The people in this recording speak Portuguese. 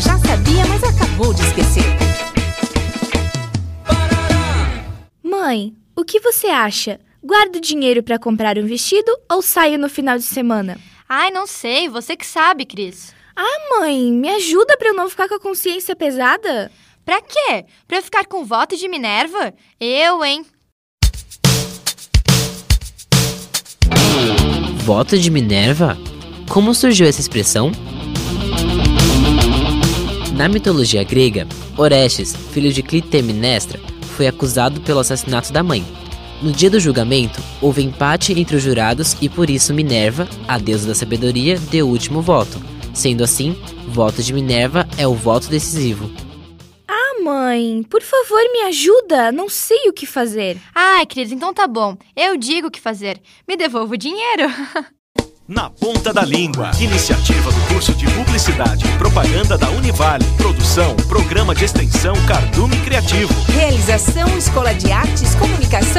já sabia, mas acabou de esquecer. Mãe, o que você acha? Guardo dinheiro para comprar um vestido ou saio no final de semana? Ai, não sei, você que sabe, Cris. Ah, mãe, me ajuda para eu não ficar com a consciência pesada? Pra quê? Pra eu ficar com voto de Minerva? Eu, hein? Voto de Minerva? Como surgiu essa expressão? Na mitologia grega, Orestes, filho de Clitemnestra, foi acusado pelo assassinato da mãe. No dia do julgamento, houve empate entre os jurados e por isso Minerva, a deusa da sabedoria, deu o último voto. Sendo assim, voto de Minerva é o voto decisivo. Ah, mãe, por favor me ajuda, não sei o que fazer. Ai, Cris, então tá bom. Eu digo o que fazer. Me devolva o dinheiro. Na Ponta da Língua. Iniciativa do curso de Publicidade Propaganda da Univale. Produção, Programa de Extensão Cardume Criativo. Realização Escola de Artes, Comunicação.